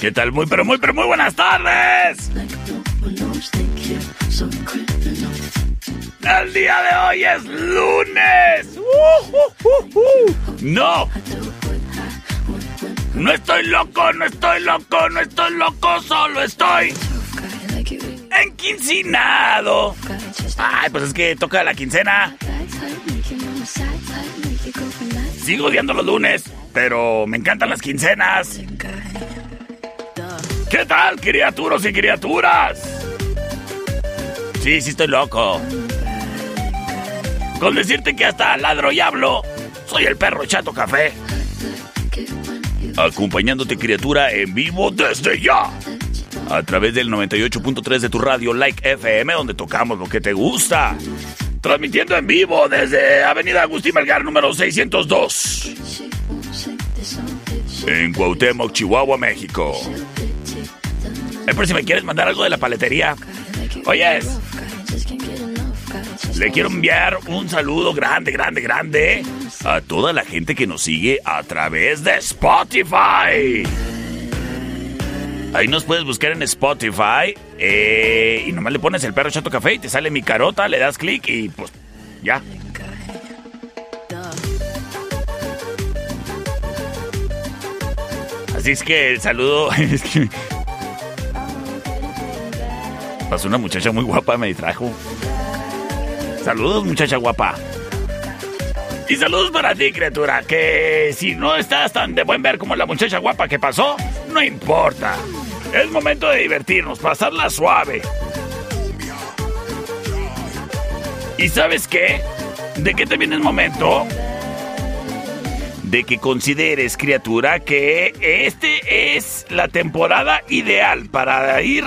¿Qué tal? Muy, pero muy, pero muy buenas tardes. El día de hoy es lunes. Uh, uh, uh. No. No estoy loco, no estoy loco, no estoy loco, solo estoy enquincinado. Ay, pues es que toca la quincena. Sigo odiando los lunes, pero me encantan las quincenas. ¿Qué tal, criaturas y criaturas? Sí, sí estoy loco. Con decirte que hasta ladro y hablo, soy el perro Chato Café. Acompañándote, criatura, en vivo desde ya. A través del 98.3 de tu radio Like FM, donde tocamos lo que te gusta. Transmitiendo en vivo desde Avenida Agustín Melgar, número 602. En Cuauhtémoc, Chihuahua, México. Eh, por si me quieres mandar algo de la paletería. Oyes, le quiero enviar un saludo grande, grande, grande a toda la gente que nos sigue a través de Spotify. Ahí nos puedes buscar en Spotify eh, y nomás le pones el perro chato café y te sale mi carota, le das clic y pues ya. Así es que el saludo es que pasó una muchacha muy guapa, me distrajo. Saludos, muchacha guapa. Y saludos para ti, criatura, que si no estás tan de buen ver como la muchacha guapa que pasó, no importa. Es momento de divertirnos, pasarla suave. ¿Y sabes qué? ¿De qué te viene el momento? De que consideres, criatura, que este es la temporada ideal para ir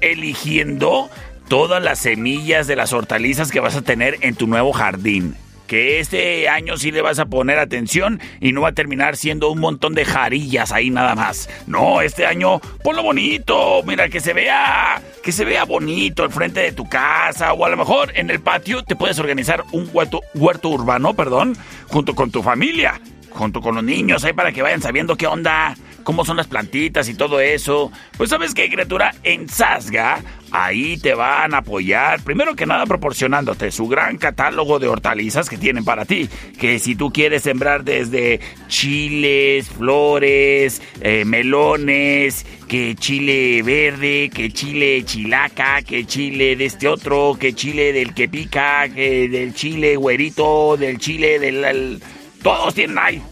eligiendo todas las semillas de las hortalizas que vas a tener en tu nuevo jardín. Que este año sí le vas a poner atención y no va a terminar siendo un montón de jarillas ahí nada más. No, este año ponlo bonito, mira que se vea, que se vea bonito al frente de tu casa o a lo mejor en el patio te puedes organizar un huerto, huerto urbano, perdón, junto con tu familia junto con los niños ahí para que vayan sabiendo qué onda, cómo son las plantitas y todo eso. Pues sabes qué, criatura, en Sasga, ahí te van a apoyar, primero que nada proporcionándote su gran catálogo de hortalizas que tienen para ti. Que si tú quieres sembrar desde chiles, flores, eh, melones, que chile verde, que chile chilaca, que chile de este otro, que chile del que pica, que del chile güerito, del chile del... el- todos tienen ahí.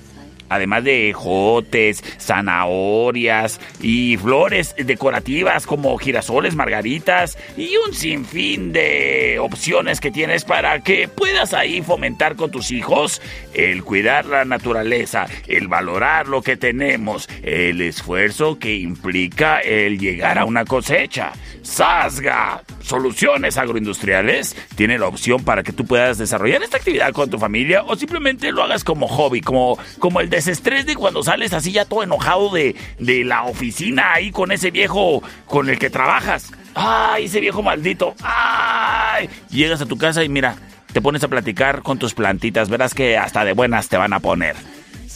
Además de jotes, zanahorias y flores decorativas como girasoles, margaritas y un sinfín de opciones que tienes para que puedas ahí fomentar con tus hijos el cuidar la naturaleza, el valorar lo que tenemos, el esfuerzo que implica el llegar a una cosecha. Sasga, Soluciones Agroindustriales tiene la opción para que tú puedas desarrollar esta actividad con tu familia o simplemente lo hagas como hobby, como, como el desestrés de cuando sales así ya todo enojado de, de la oficina ahí con ese viejo con el que trabajas. ¡Ay, ese viejo maldito! ¡Ay! Llegas a tu casa y mira, te pones a platicar con tus plantitas, verás que hasta de buenas te van a poner.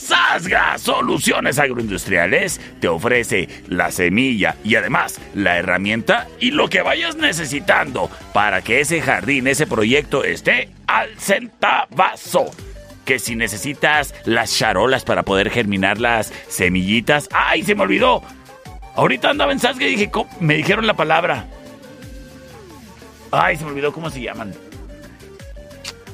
Sasga Soluciones Agroindustriales te ofrece la semilla y además la herramienta y lo que vayas necesitando para que ese jardín, ese proyecto esté al centavazo. Que si necesitas las charolas para poder germinar las semillitas. ¡Ay, se me olvidó! Ahorita andaba en Sasga y dije, me dijeron la palabra. Ay, se me olvidó cómo se llaman.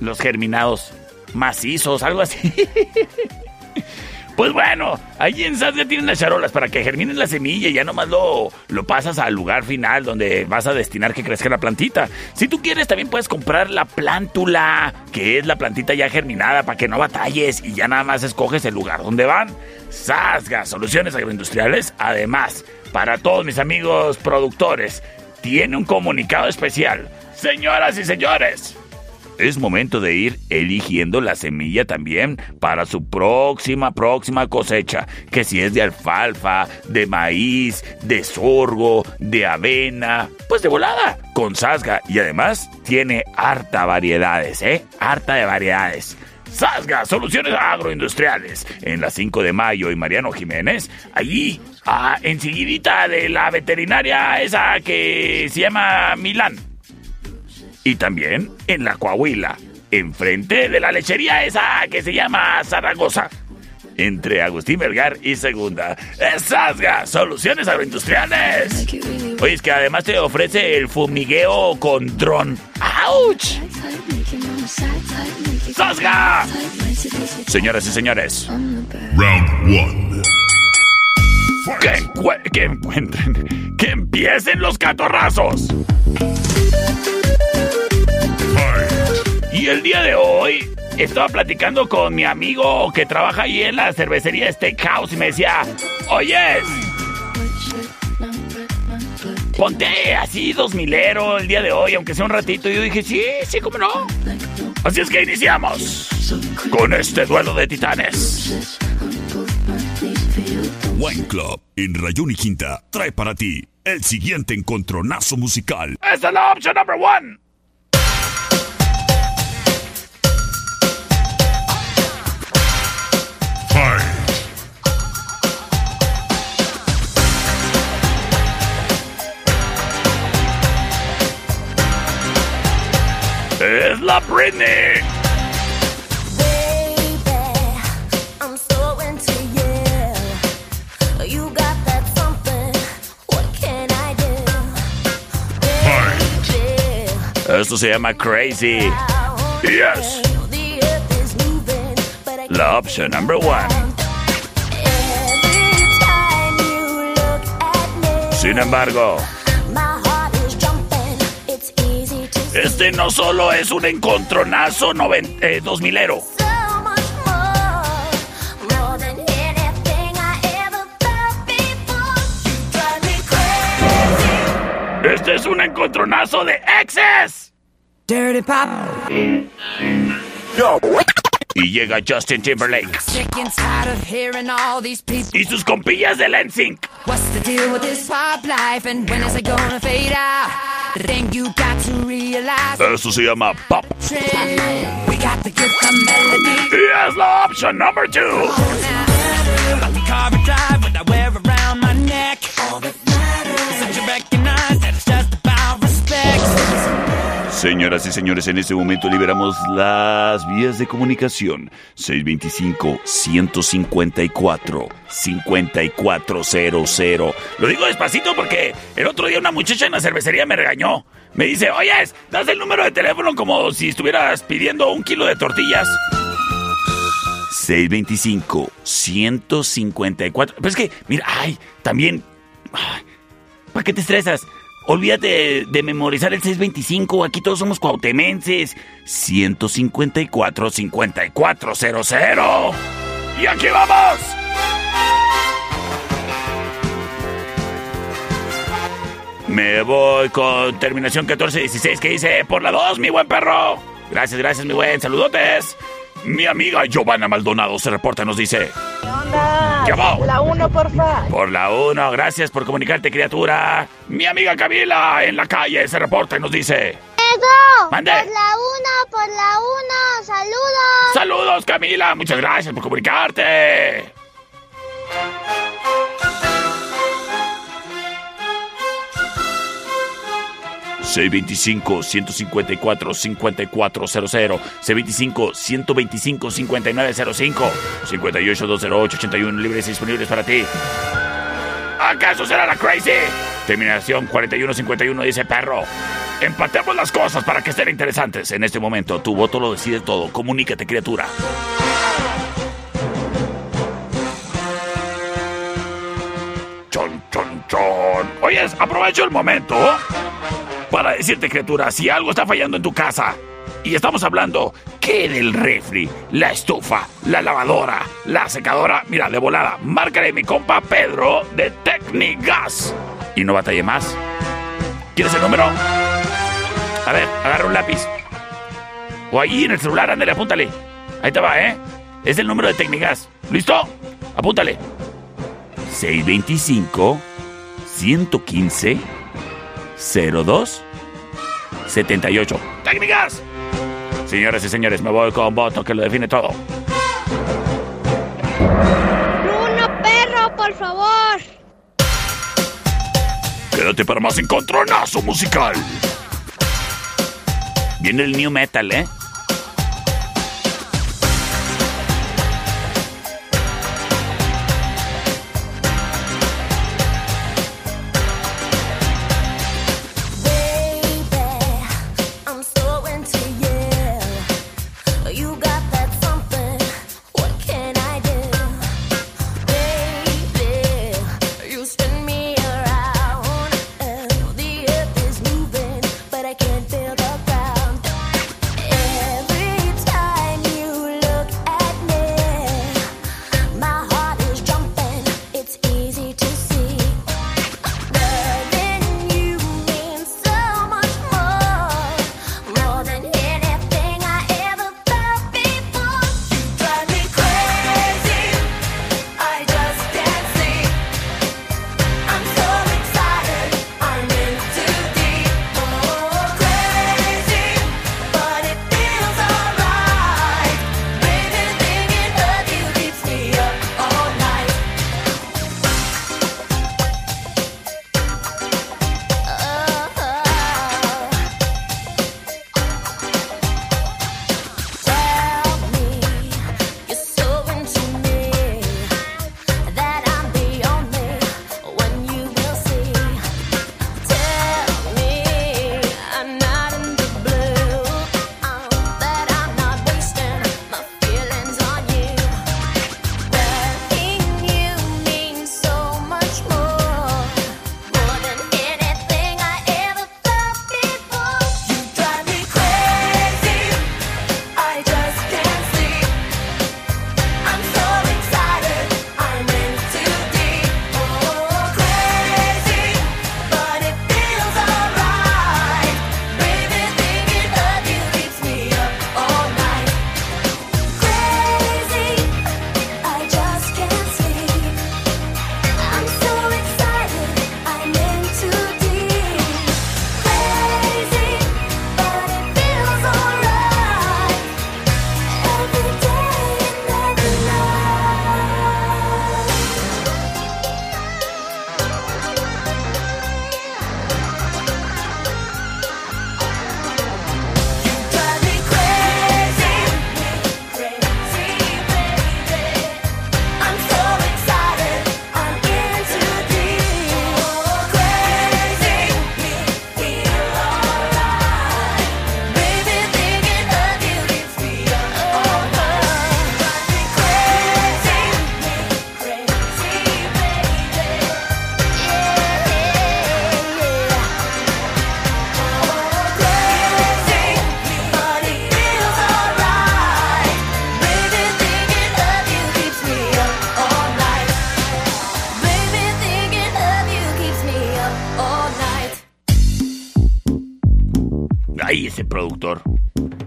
Los germinados macizos, algo así. Pues bueno, ahí en SAS ya tienen las charolas para que germinen la semilla y ya nomás lo, lo pasas al lugar final donde vas a destinar que crezca la plantita. Si tú quieres, también puedes comprar la plántula, que es la plantita ya germinada para que no batalles y ya nada más escoges el lugar donde van. Sasga, soluciones agroindustriales. Además, para todos mis amigos productores, tiene un comunicado especial. Señoras y señores, es momento de ir eligiendo la semilla también para su próxima, próxima cosecha. Que si es de alfalfa, de maíz, de sorgo, de avena, pues de volada, con sasga. Y además tiene harta variedades, ¿eh? Harta de variedades. Sasga, soluciones agroindustriales. En la 5 de mayo y Mariano Jiménez, allí, ah, enseguidita de la veterinaria esa que se llama Milán y también en la Coahuila, enfrente de la lechería esa que se llama Zaragoza. Entre Agustín Vergar y Segunda. ¡Sasga! Soluciones agroindustriales. Oye, es que además te ofrece el fumigueo con dron. ¡Auch! ¡Sasga! Señoras y señores. Round 1. Que, que encuentren. Que empiecen los catorrazos. Y el día de hoy estaba platicando con mi amigo que trabaja ahí en la cervecería Steakhouse y me decía, oyes, ponte así dos milero el día de hoy, aunque sea un ratito. Y yo dije, sí, sí, cómo no. Así es que iniciamos con este duelo de titanes. Wine Club en Rayón y Quinta trae para ti el siguiente encontronazo musical. Esta es la opción number one. Es la Britney. Esto se llama Crazy. Yes. La opción number one. Sin embargo, Este no solo es un encontronazo eh, dos milero. Este es un encontronazo de exes. Dirty Pop. Y llega Justin Timberlake. Y sus compillas de NSYNC. What's the deal with this pop life and when is it gonna fade out? The thing you got to realize. Eso se llama pop. We got the gift of melody. Here's la option number two. Señoras y señores, en este momento liberamos las vías de comunicación. 625-154-5400. Lo digo despacito porque el otro día una muchacha en la cervecería me regañó. Me dice, oye, das el número de teléfono como si estuvieras pidiendo un kilo de tortillas. 625-154. Pero es que, mira, ay, también... ¿Para qué te estresas? Olvídate de, memorizar el 625, aquí todos somos cuautemenses. 154-5400. ¡Y aquí vamos! Me voy con terminación 1416 que dice, por la 2, mi buen perro. Gracias, gracias, mi buen. Saludotes. Mi amiga Giovanna Maldonado se reporta nos dice... ¿Qué La uno, porfa. Por la uno, gracias por comunicarte, criatura. Mi amiga Camila en la calle se reporta y nos dice... ¡Eso! Mande. Por la uno, por la uno. ¡Saludos! Saludos, Camila. Muchas gracias por comunicarte. 625-154-5400, C25-125-5905, 58-208-81 libres y disponibles para ti. ¿Acaso será la crazy? Terminación 4151 dice perro. Empatemos las cosas para que estén interesantes. En este momento, tu voto lo decide todo. Comunícate, criatura. Chon, chon, chon. Oyes, aprovecho el momento para decirte, criatura, si algo está fallando en tu casa. Y estamos hablando que del refri, la estufa, la lavadora, la secadora. Mira, de volada, márcale mi compa Pedro de Tecnigas. Y no batalle más. ¿Quieres el número? A ver, agarra un lápiz. O ahí en el celular, ándale, apúntale. Ahí te va, ¿eh? Es el número de Tecnigas. ¿Listo? Apúntale. 625 115 02 78. ¡Técnicas! Señoras y señores, me voy con voto que lo define todo. Bruno Perro, por favor. Quédate para más encontronazo musical. Viene el new metal, ¿eh? it's easy.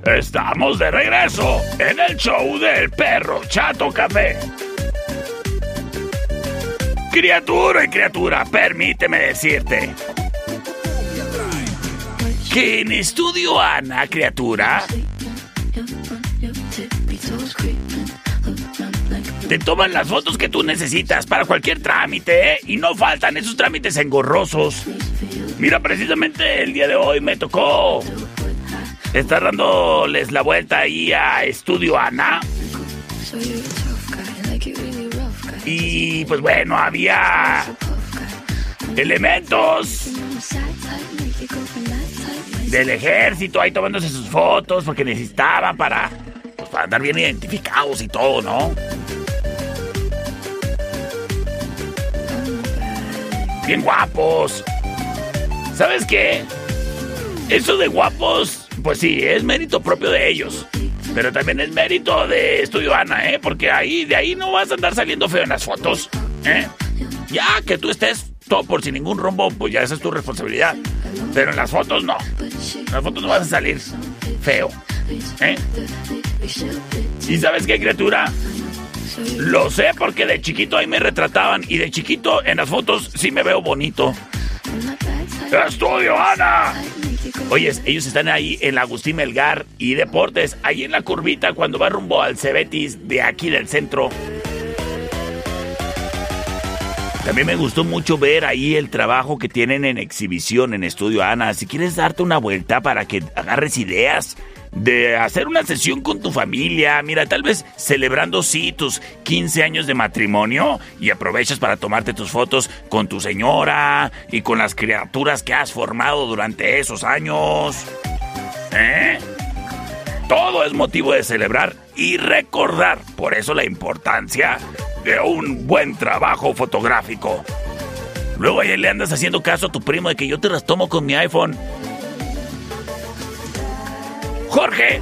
Estamos de regreso en el show del perro Chato Café. Criatura y criatura, permíteme decirte que en Estudio Ana, criatura, te toman las fotos que tú necesitas para cualquier trámite ¿eh? y no faltan esos trámites engorrosos. Mira, precisamente el día de hoy me tocó estar dándoles la vuelta ahí a Estudio Ana. Y pues bueno, había elementos del ejército ahí tomándose sus fotos porque necesitaban para, pues, para andar bien identificados y todo, ¿no? Bien guapos. ¿Sabes qué? Eso de guapos, pues sí, es mérito propio de ellos. Pero también es mérito de Estudio Ana, ¿eh? Porque ahí, de ahí no vas a andar saliendo feo en las fotos, ¿eh? Ya que tú estés todo por sin ningún rombo, pues ya esa es tu responsabilidad. Pero en las fotos no. En las fotos no vas a salir feo, ¿eh? ¿Y sabes qué, criatura? Lo sé porque de chiquito ahí me retrataban y de chiquito en las fotos sí me veo bonito. ¡Estudio, Ana! Oye, ellos están ahí en la Agustín Melgar y Deportes, ahí en la curvita cuando va rumbo al Cebetis de aquí del centro. También me gustó mucho ver ahí el trabajo que tienen en exhibición en Estudio Ana. Si quieres darte una vuelta para que agarres ideas de hacer una sesión con tu familia, mira, tal vez celebrando sí tus 15 años de matrimonio y aprovechas para tomarte tus fotos con tu señora y con las criaturas que has formado durante esos años. ¿Eh? Todo es motivo de celebrar y recordar, por eso la importancia de un buen trabajo fotográfico. Luego ahí le andas haciendo caso a tu primo de que yo te las tomo con mi iPhone. Jorge,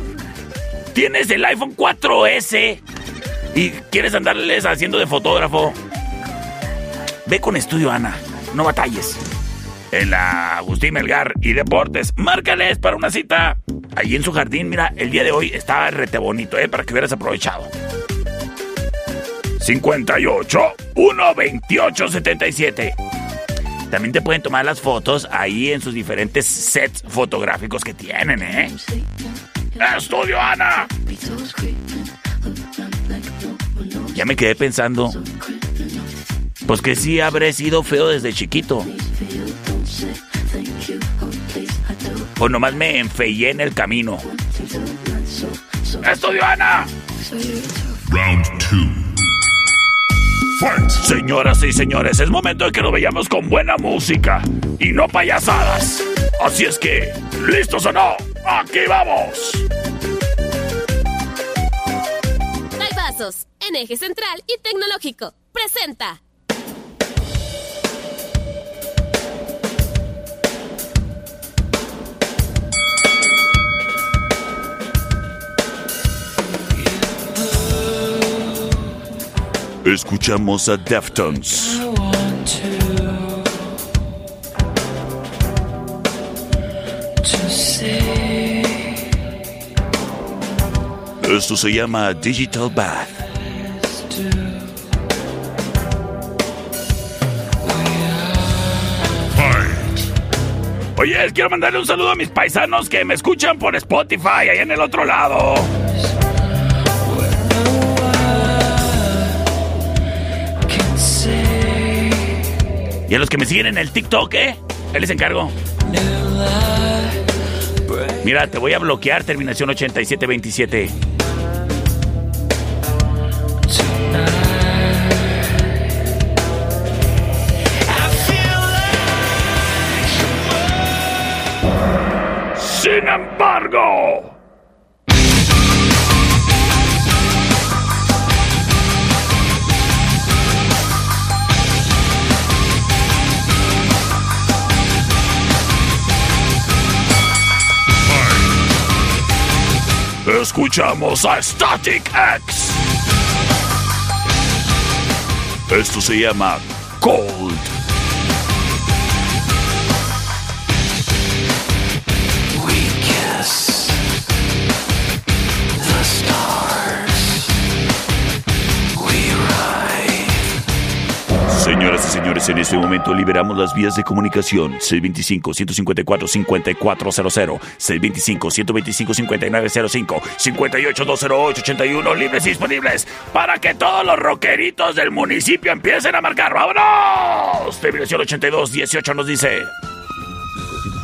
tienes el iPhone 4S y quieres andarles haciendo de fotógrafo. Ve con Estudio Ana, no batalles. En la Agustín Melgar y Deportes, márcales para una cita. Ahí en su jardín, mira, el día de hoy está rete bonito, ¿eh? Para que hubieras aprovechado. 58 128 77. También te pueden tomar las fotos ahí en sus diferentes sets fotográficos que tienen, ¿eh? ¡Estudio Ana! Ya me quedé pensando. Pues que sí habré sido feo desde chiquito. O nomás me enfeillé en el camino. ¡Estudio Ana! Round 2. Señoras y señores, es momento de que lo veamos con buena música y no payasadas. Así es que, ¿listos o no? ¡Aquí vamos! Pasos, en eje central y tecnológico. Presenta. Escuchamos a Deftones. Esto se llama Digital Bath. Oye, quiero mandarle un saludo a mis paisanos que me escuchan por Spotify, allá en el otro lado. Y a los que me siguen en el TikTok, ¿eh? Ahí les encargo. Mira, te voy a bloquear, terminación 8727. Sin embargo. Escuchamos a Static X. Esto se llama Cold. Señoras y Señores, en este momento liberamos las vías de comunicación 625-154-5400, 625-125-5905, 58-208-81, libres y disponibles para que todos los rockeritos del municipio empiecen a marcar. ¡Vámonos! Terminación 82-18 nos dice...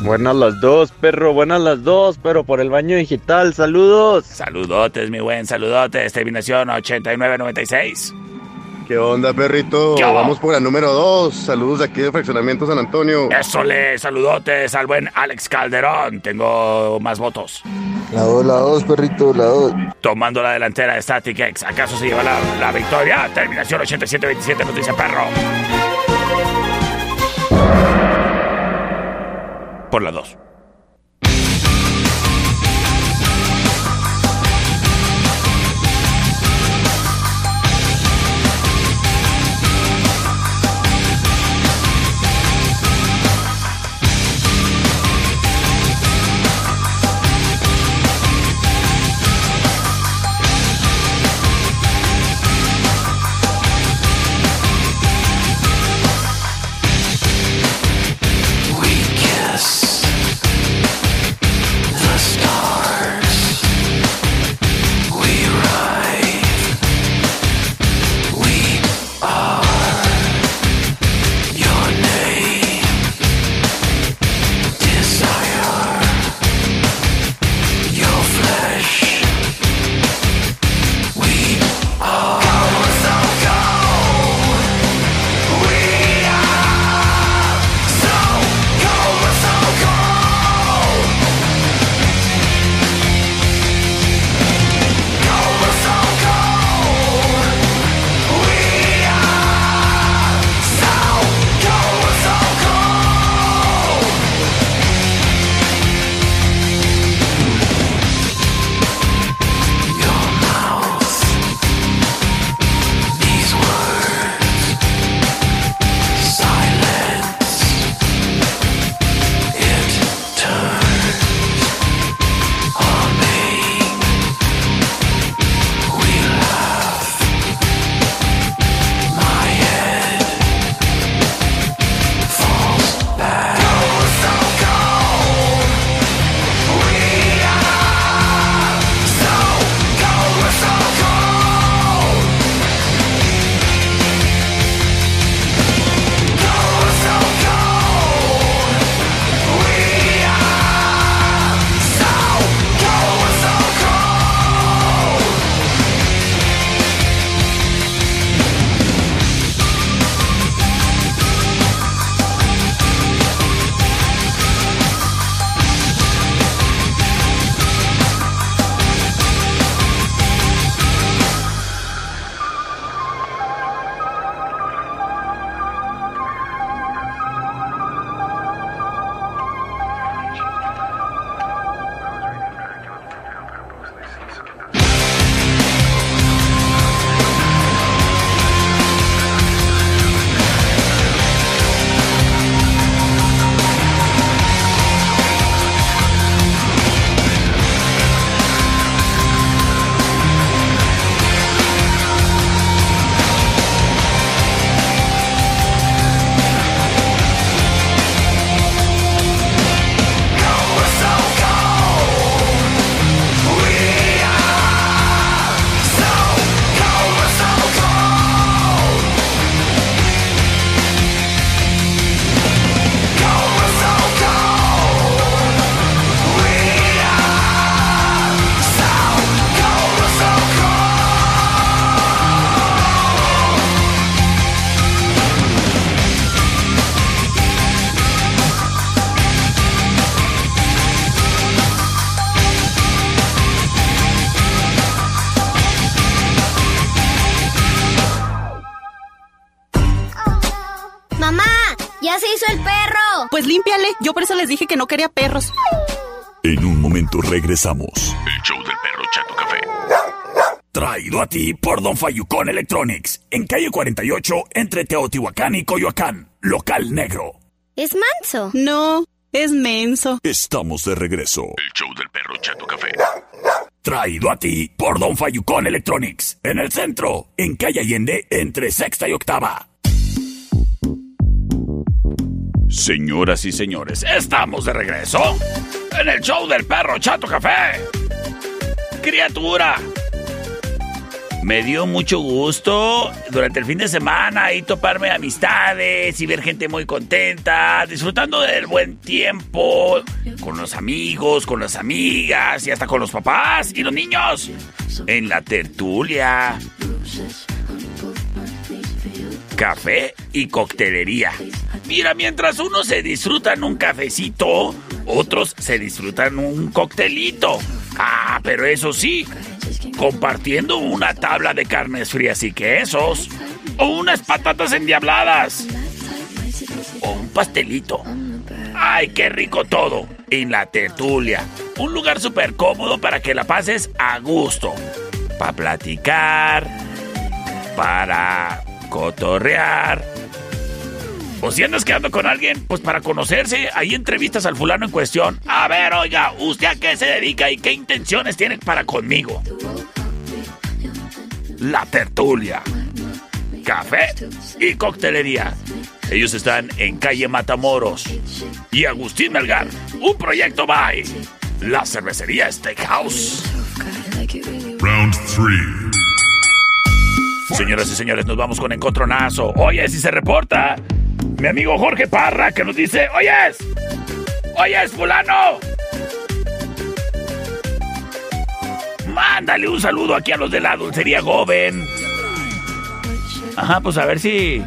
Buenas las dos, perro, buenas las dos, pero por el baño digital, saludos. Saludotes, mi buen, saludotes. Terminación 8996. ¿Qué onda, perrito? Vamos por la número dos. Saludos de aquí de Fraccionamiento San Antonio. Eso le, saludotes al buen Alex Calderón. Tengo más votos. La dos, la dos, perrito, la dos. Tomando la delantera de Static X. ¿Acaso se lleva la, la victoria? Terminación 8727 nos dice perro. Por la dos. dije que no quería perros. En un momento regresamos. El show del perro Chato Café. Traído a ti por Don Fayucón Electronics. En calle 48, entre Teotihuacán y Coyoacán. Local negro. ¿Es manso? No, es menso. Estamos de regreso. El show del perro Chato Café. Traído a ti por Don Fayucón Electronics. En el centro, en calle Allende, entre sexta y octava. Señoras y señores, estamos de regreso en el show del perro Chato Café. Criatura, me dio mucho gusto durante el fin de semana y toparme amistades y ver gente muy contenta, disfrutando del buen tiempo con los amigos, con las amigas y hasta con los papás y los niños en la tertulia. Café y coctelería. Mira, mientras unos se disfrutan un cafecito, otros se disfrutan un coctelito. Ah, pero eso sí, compartiendo una tabla de carnes frías y quesos, o unas patatas endiabladas, o un pastelito. ¡Ay, qué rico todo! En la tertulia. Un lugar súper cómodo para que la pases a gusto. Para platicar, para cotorrear. O si andas quedando con alguien, pues para conocerse, ahí entrevistas al fulano en cuestión. A ver, oiga, ¿usted a qué se dedica y qué intenciones tiene para conmigo? La tertulia. Café y coctelería. Ellos están en calle Matamoros. Y Agustín Melgar, un proyecto by la cervecería Steakhouse. Round 3. Señoras y señores, nos vamos con encontronazo. Oye, si se reporta mi amigo Jorge Parra que nos dice, oyes, oyes, fulano. Mándale un saludo aquí a los de la dulcería Goben. Ajá, pues a ver si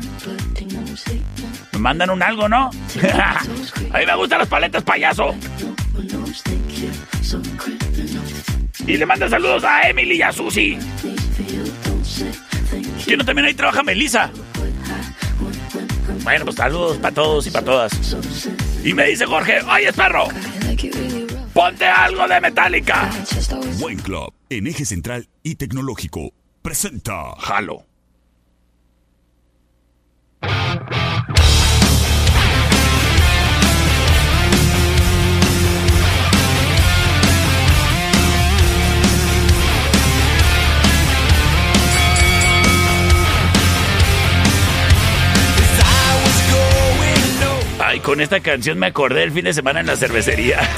me mandan un algo, ¿no? a mí me gustan las paletas, payaso. Y le manda saludos a Emily y a Susi. Que no también ahí trabaja Melissa. Bueno, pues saludos para todos y para todas. Y me dice Jorge, oye, perro, ponte algo de Metallica. Buen Club, en eje central y tecnológico, presenta. Jalo. Ay, con esta canción me acordé el fin de semana en la cervecería.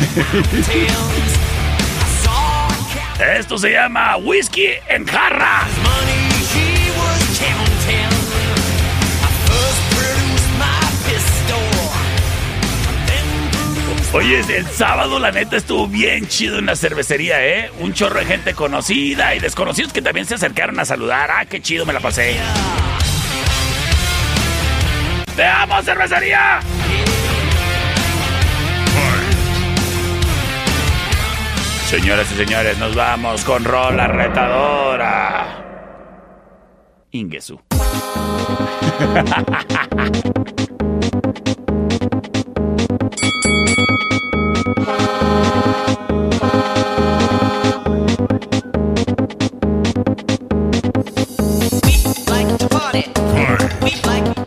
Esto se llama Whisky en jarra. Oye, el sábado la neta estuvo bien chido en la cervecería, ¿eh? Un chorro de gente conocida y desconocidos que también se acercaron a saludar. Ah, qué chido me la pasé. ¡Te amo, cervecería! Señoras y señores, nos vamos con Rola Retadora. Ingesu.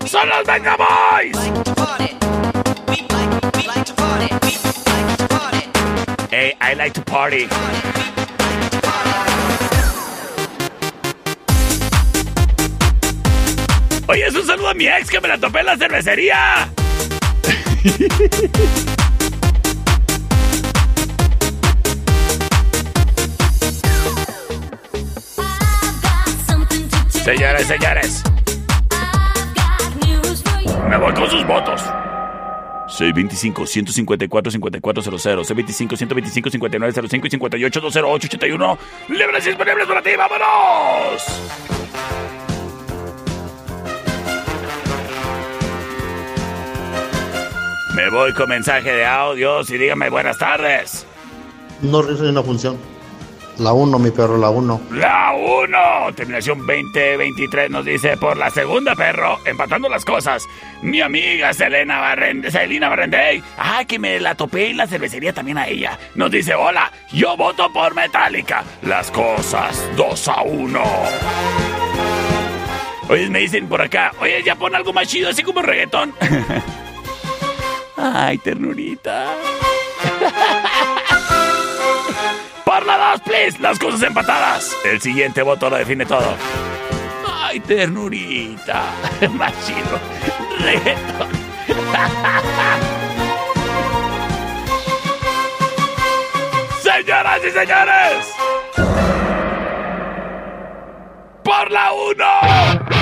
¡Son los Venga Boys! Hey, I like to party. Oye, es un saludo a mi ex que me la topé en la cervecería. Señores, señores, me voy con sus votos. 625-154-5400, 625-125-5905 y 58-208-81. Libres y disponibles para ti, vámonos. Me voy con mensaje de audios y dígame buenas tardes. No recibe una función. La 1, mi perro, la 1. La 1, terminación 2023 nos dice por la segunda, perro, empatando las cosas. Mi amiga Selena Barrende, Selena Barrendey, ah, que me la topé en la cervecería también a ella. Nos dice, hola, yo voto por Metallica. Las cosas 2 a 1. Oye, me dicen por acá, oye, ya pon algo más chido, así como reggaetón. Ay, ternurita. La 2, please. Las cosas empatadas. El siguiente voto lo define todo. Ay, ternurita. Más chido. Reggaetón. Señoras y señores. Por la 1.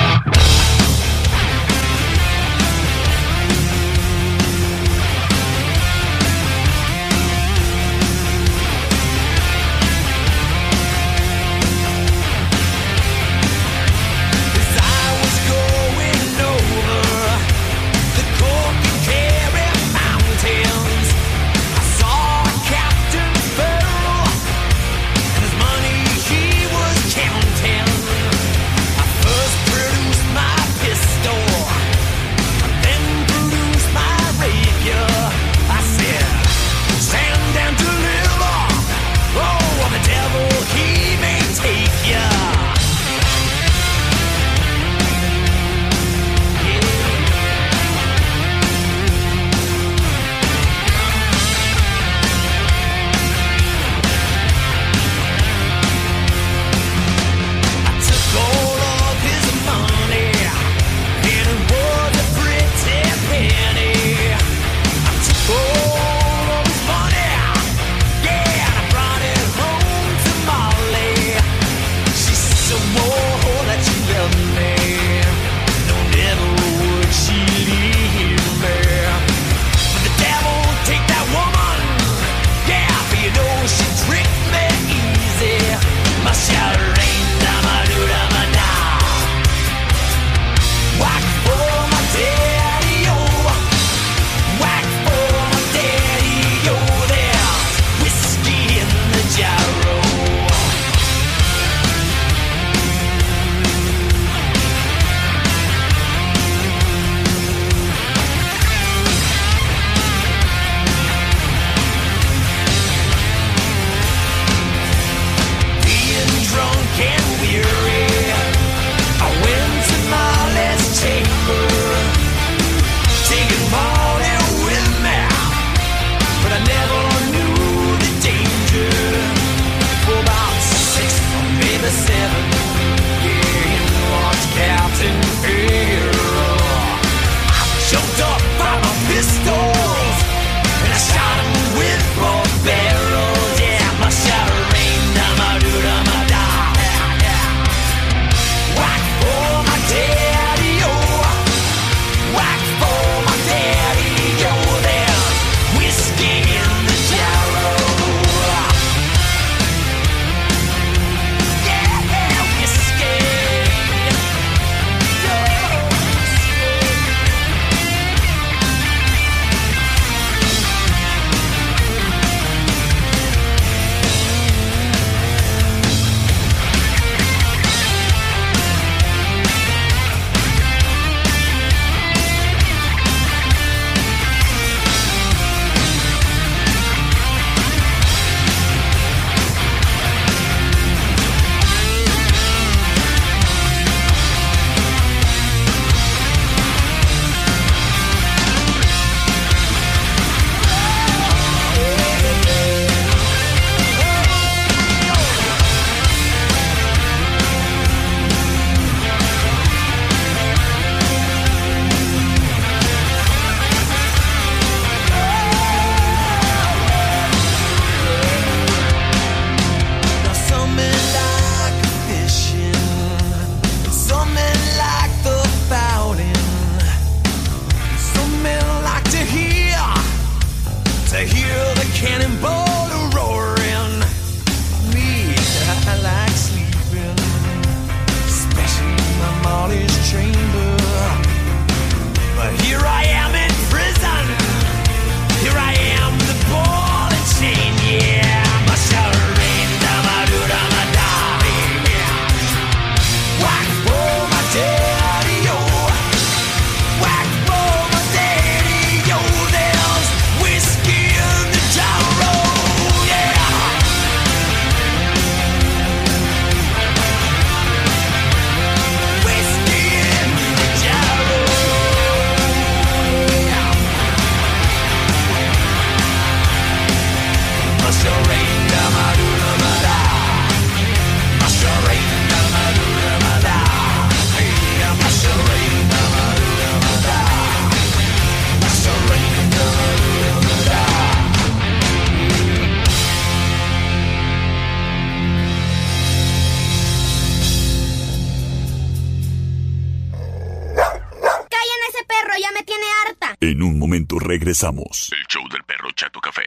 Regresamos. El show del perro Chato Café.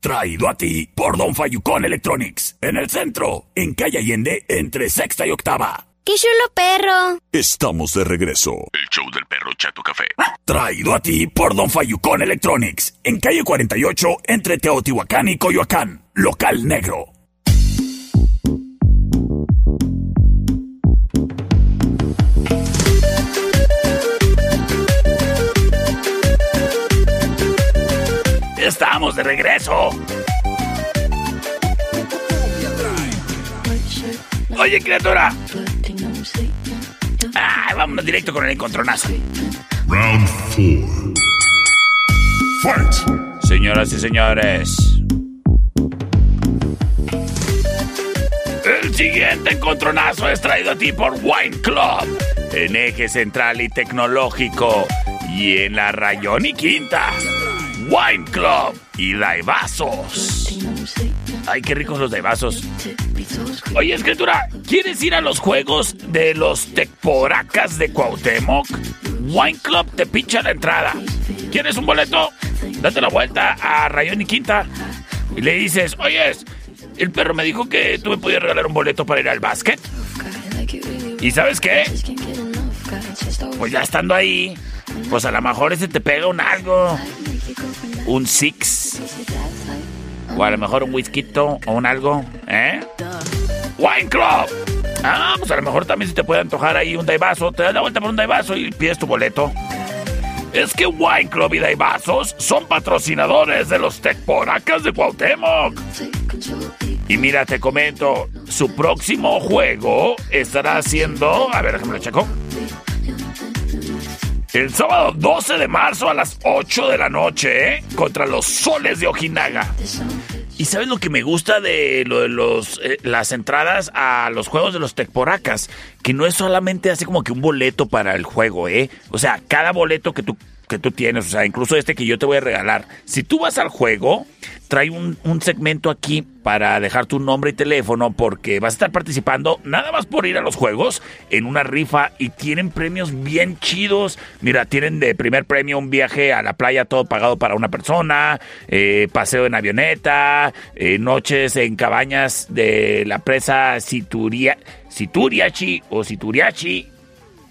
Traído a ti por Don Fayucón Electronics. En el centro, en calle Allende, entre sexta y octava. ¡Qué chulo perro! Estamos de regreso. El show del perro Chato Café. Traído a ti por Don Fayucón Electronics. En calle 48, entre Teotihuacán y Coyoacán. Local negro. Estamos de regreso. Oye, criatura. Ah, vámonos directo con el encontronazo. Round 4. Fight. Señoras y señores. El siguiente encontronazo es traído a ti por Wine Club. En eje central y tecnológico. Y en la Rayón y Quinta. Wine Club y Daibazos. Ay, qué ricos los Daibazos. Oye, escritura, ¿quieres ir a los juegos de los Tecporacas de Cuauhtémoc? Wine Club te pincha la entrada. ¿Quieres un boleto? Date la vuelta a Rayón y Quinta y le dices, oye, el perro me dijo que tú me podías regalar un boleto para ir al básquet. ¿Y sabes qué? Pues ya estando ahí, pues a lo mejor ese te pega un algo. Un six. O a lo mejor un whisky o un algo, ¿eh? Wine Club. Ah, pues a lo mejor también se te puede antojar ahí un daivaso. Te das la vuelta por un daivaso y pides tu boleto. Es que Wine Club y Daibazos son patrocinadores de los Tecporacas de Cuauhtémoc. Y mira, te comento, su próximo juego estará haciendo... A ver, déjame lo checo. El sábado 12 de marzo a las 8 de la noche, ¿eh? Contra los soles de Ojinaga. ¿Y sabes lo que me gusta de lo de los, eh, las entradas a los juegos de los Tecporacas? Que no es solamente así como que un boleto para el juego, ¿eh? O sea, cada boleto que tú, que tú tienes, o sea, incluso este que yo te voy a regalar, si tú vas al juego, trae un, segmento aquí para dejar tu nombre y teléfono porque vas a estar participando nada más por ir a los juegos en una rifa y tienen premios bien chidos. Mira, tienen de primer premio un viaje a la playa todo pagado para una persona, eh, paseo en avioneta, eh, noches en cabañas de la presa Situria, Situriachi o Situriachi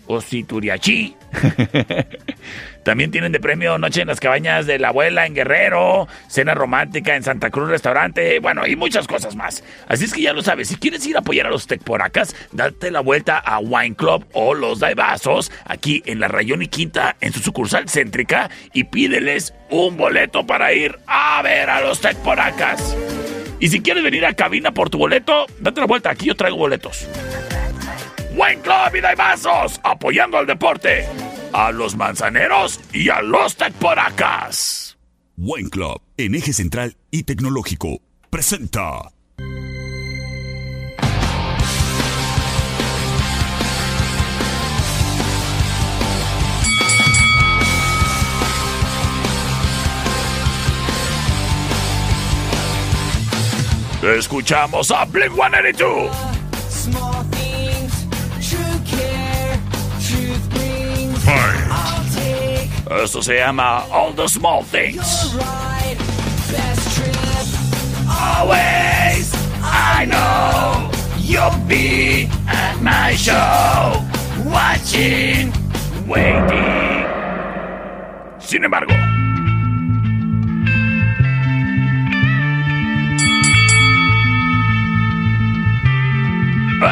o Situriachi. También tienen de premio Noche en las Cabañas de la Abuela en Guerrero, Cena Romántica en Santa Cruz Restaurante, bueno, y muchas cosas más. Así es que ya lo sabes, si quieres ir a apoyar a los Tecporacas, date la vuelta a Wine Club o Los Daibazos, aquí en la Rayón y Quinta, en su sucursal céntrica, y pídeles un boleto para ir a ver a los Tecporacas. Y si quieres venir a cabina por tu boleto, date la vuelta, aquí yo traigo boletos. Wine Club y Daibazos, apoyando al deporte, a los manzaneros y a los tecporacas. Wine Club, en eje central y tecnológico, presenta. Escuchamos a Blink 182. Esto se llama All the Small Things. Always, I know you'll be at my show, watching, waiting. Sin embargo,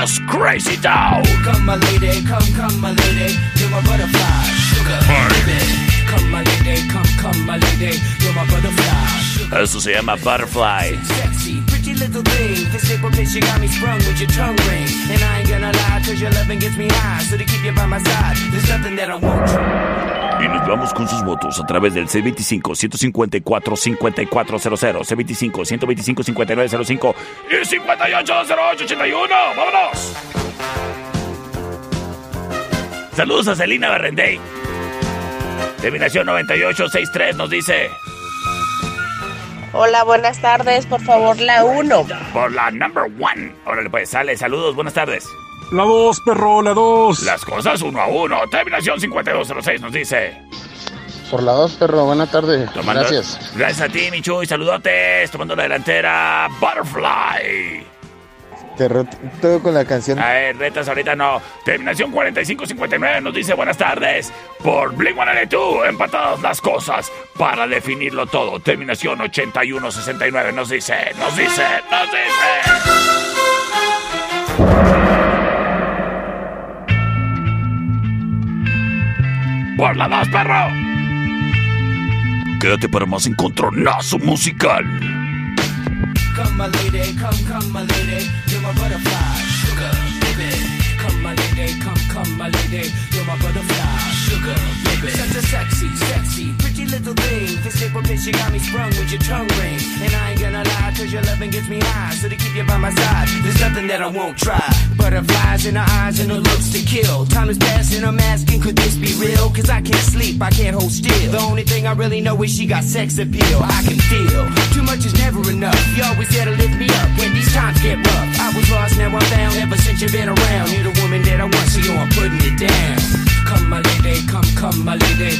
es Crazy Town. Come my lady, come, come my lady, you're my butterfly, sugar, baby. Eso se llama Butterfly. sexy, pretty little thing. Physical bitch, you got me sprung with your tongue ring. And I ain't gonna lie, cause your loving gets me high. So to keep you by my side, there's nothing that I won't try. Y nos vamos con sus votos a través del C25-154-5400, C25-125-5905 y 580881. ¡Vámonos! Saludos a Celina Barrendey. Terminación 9863 nos dice Hola, buenas tardes. Por favor, la 1. por la number one. Órale, pues sale. Saludos, buenas tardes. La 2, perro, la 2. Las cosas uno a uno. Terminación 5206 nos dice Por la 2, perro. Buena tarde. Tomando- Gracias. Gracias a ti, Michu, y saludotes. Tomando la delantera, Butterfly. Te reto con la canción. A ver, retas ahorita no. Terminación 4559 nos dice buenas tardes. Por Blink-182, empatadas las cosas para definirlo todo. Terminación 8169 nos dice, nos dice, nos dice. Por la dos, perro. Quédate para más encontronazo musical. Come, my lady, come, come, my lady, my butterfly, sugar, baby. Come, my lady, come, come, my lady, you're my butterfly, sugar, baby. Such a sexy, sexy, pretty little thing. Physical bitch, you got me sprung with your tongue ring. And I ain't gonna lie, cause your loving gets me high. So to keep you by my side, there's nothing that I won't try. Butterflies in her eyes and her looks to kill. Time is passing, I'm asking, could this be real? Cause I can't sleep, I can't hold still. The only thing I really know is she got sex appeal. I can feel too much is never enough. You always there to lift me up when these times get rough. I was lost, now I'm found. Ever since you've been around, you're the woman that I want, so I'm putting it down. Come, my lady, come, come, my lady,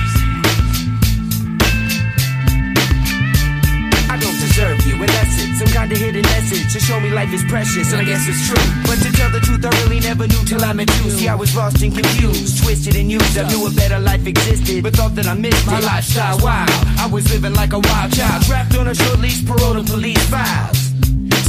That's it. Some kind of hidden message to show me life is precious, and I guess it's true. But to tell the truth, I really never knew till I met you. See, I was lost and confused, twisted and used. I knew a better life existed, but thought that I missed my lifestyle. Wow, I was living like a wild child, trapped on a short leash, parole to police files.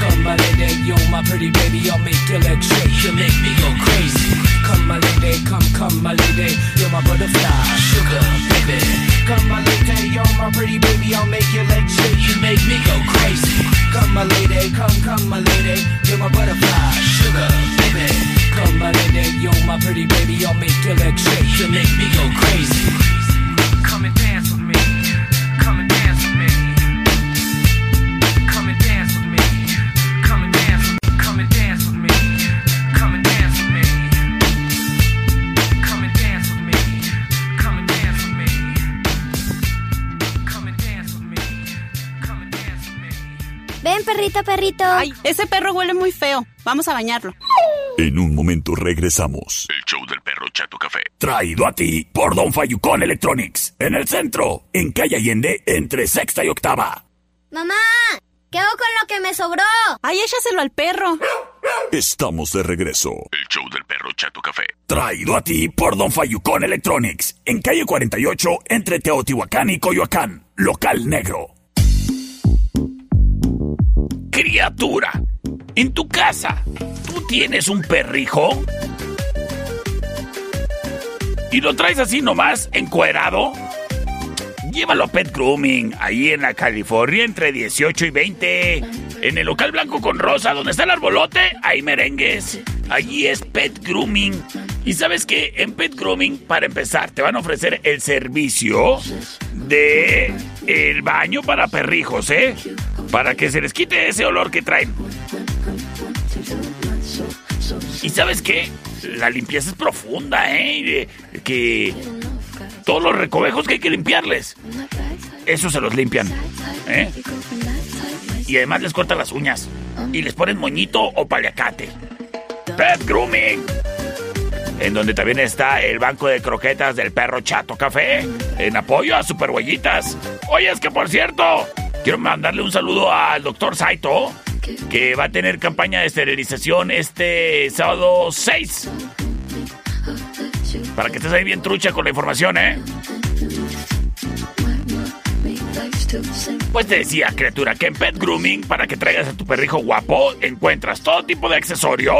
Come my lady, you're my pretty baby. I'll make your legs shake. You make me go crazy. Come my lady, come, come my lady. You're my butterfly, sugar, baby. Come my lady, you're my pretty baby. I'll make your legs shake. You make me go crazy. Come my lady, come, come my lady. You're my butterfly, sugar, baby. Come my lady, you're my pretty baby. I'll make your legs shake. You make me go crazy. Come and dance with me. Come and dance perrito, perrito. Ay, ese perro huele muy feo. Vamos a bañarlo. En un momento regresamos. El show del perro Chato Café. Traído a ti por Don Fayucón Electronics. En el centro, en calle Allende, entre sexta y octava. Mamá, ¿qué hago con lo que me sobró? Ay, échaselo al perro. Estamos de regreso. El show del perro Chato Café. Traído a ti por Don Fayucón Electronics. En calle 48, entre Teotihuacán y Coyoacán. Local negro. Criatura, en tu casa, ¿tú tienes un perrijo? ¿Y lo traes así nomás, encuerado? Llévalo a Pet Grooming, ahí en la California, entre 18 y 20. En el local blanco con rosa, donde está el arbolote, hay merengues. Allí es Pet Grooming. Y sabes que en Pet Grooming, para empezar, te van a ofrecer el servicio de el baño para perrijos, ¿eh? Para que se les quite ese olor que traen. ¿Y sabes qué? La limpieza es profunda, ¿eh? que todos los recovejos que hay que limpiarles, eso se los limpian. ¿eh? Y además les cortan las uñas y les ponen moñito o paliacate. Pet Grooming. En donde también está el banco de croquetas del perro Chato Café. En apoyo a Superhuellitas. Oye, es que por cierto, quiero mandarle un saludo al doctor Saito. Que va a tener campaña de esterilización este sábado 6. Para que estés ahí bien trucha con la información, ¿eh? Pues te decía, criatura, que en Pet Grooming, para que traigas a tu perrijo guapo, encuentras todo tipo de accesorio.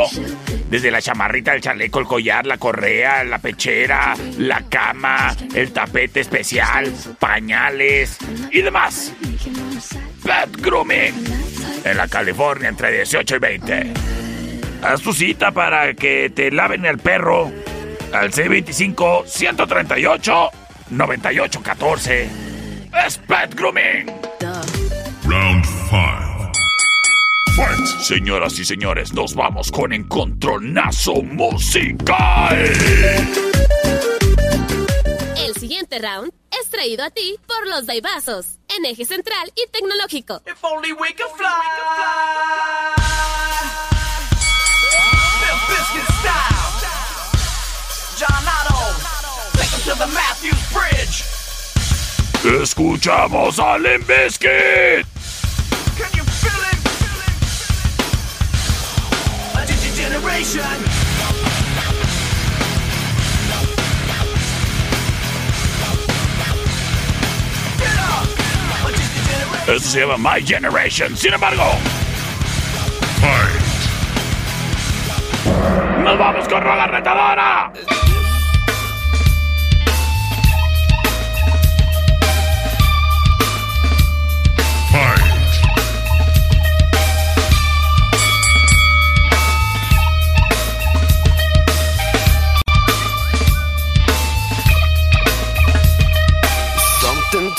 Desde la chamarrita, el chaleco, el collar, la correa, la pechera, la cama, el tapete especial, pañales y demás. Pet Grooming. En la California entre 18 y 20. Haz tu cita para que te laven el perro al C25 138 9814. Es Pet Grooming. Round 5. Fight. Señoras y señores, nos vamos con encontronazo musical. El siguiente round es traído a ti por los Daibazos, en eje central y tecnológico. If only we could fly. John Otto. Take 'em to the Matthews Bridge. Escuchamos a Limp Bizkit. Esto se llama My Generation. Sin embargo, Fight. nos vamos con Rola Retadora.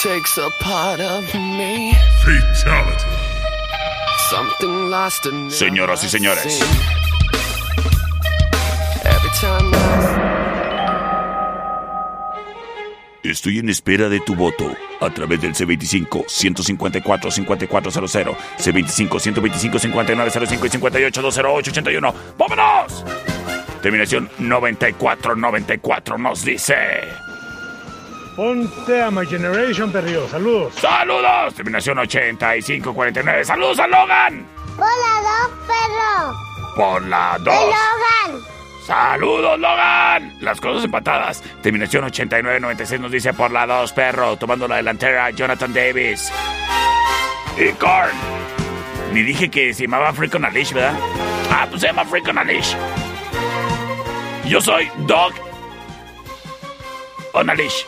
Takes a part of me. Fatality. Something lost and never Señoras y señores. Every time I Estoy en espera de tu voto a través del C25-154-5400, C25-125-5905 y 58-208-81. ¡Vámonos! Terminación 9494 nos dice... Ponte a My Generation, perrillo. Saludos. ¡Saludos! Terminación 8549. ¡Saludos a Logan! Hola, dos perros. Por la 2. De Logan. ¡Saludos, Logan! Las cosas empatadas. Terminación 8996 nos dice por la 2, perro. Tomando la delantera, Jonathan Davis. Y Korn. Ni dije que se llamaba Freak on a Leash, ¿verdad? Ah, pues se llama Freak on a Leash. Yo soy Dog on a Leash.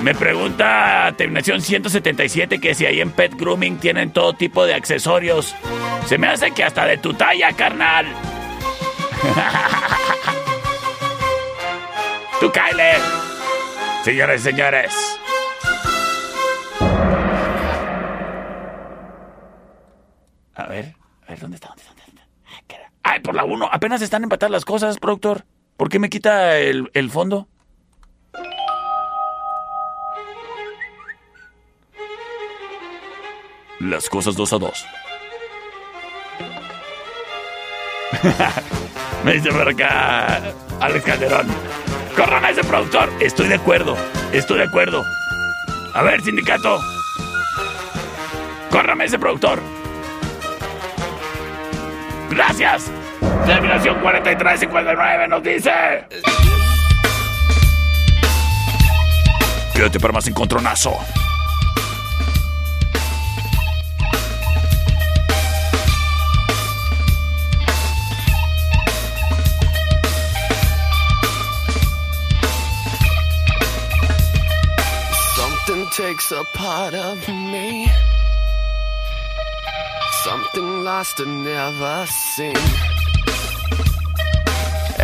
Me pregunta terminación 177 que si ahí en Pet Grooming tienen todo tipo de accesorios. Se me hace que hasta de tu talla, carnal. Tú, Kyle. Señores señores. A ver, a ver, ¿dónde está? ¿Dónde está? ¿Dónde está? Ay, por la 1. Apenas están empatadas las cosas, productor. ¿Por qué me quita el, el fondo? Las cosas dos a dos. Me dice por acá Alex Calderón. ¡Corran a ese productor! Estoy de acuerdo. Estoy de acuerdo. A ver, sindicato. ¡Córrame a ese productor! ¡Gracias! Terminación 4359 nos dice. Quédate para más encontronazo. takes a part of me. Something lost and never seen.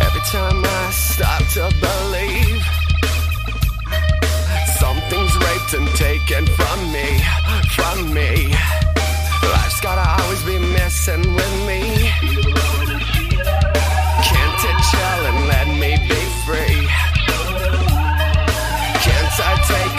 Every time I start to believe, something's raped and taken from me, from me. Life's gotta always be messing with me. Can't it chill and let me be free? Can't I take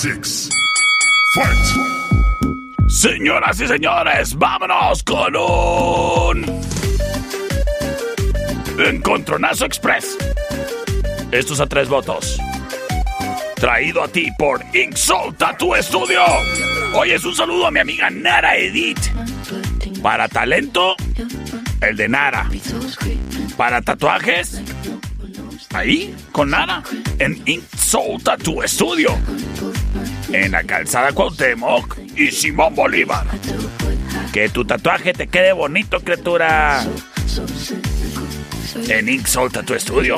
six. Fight! Señoras y señores, vámonos con un Encontronazo Express. Estos a tres votos. Traído a ti por Inksol Tattoo Studio. Hoy es un saludo a mi amiga Nara Edith. Para talento, el de Nara. Para tatuajes, ahí, con Nara, en Inksol Tattoo Studio. En la calzada Cuauhtémoc y Simón Bolívar. Que tu tatuaje te quede bonito, criatura. En Inksol Tattoo Studio.